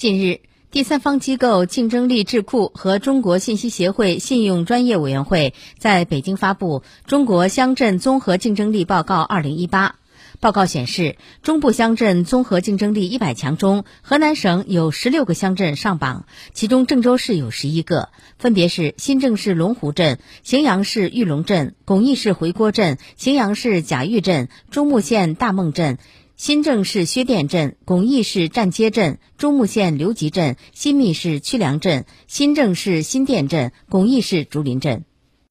近日，第三方机构竞争力智库和中国信息协会信用专业委员会在北京发布《中国乡镇综合竞争力报告（二零一八）》。报告显示，中部乡镇综合竞争力一百强中，河南省有十六个乡镇上榜，其中郑州市有十一个，分别是新郑市龙湖镇、荥阳市玉龙镇、巩义市回郭镇、荥阳市贾峪镇、中牟县大孟镇。新郑市薛店镇、巩义市站街镇、中牟县刘集镇、新密市曲梁镇、新郑市新店镇、巩义市竹林镇。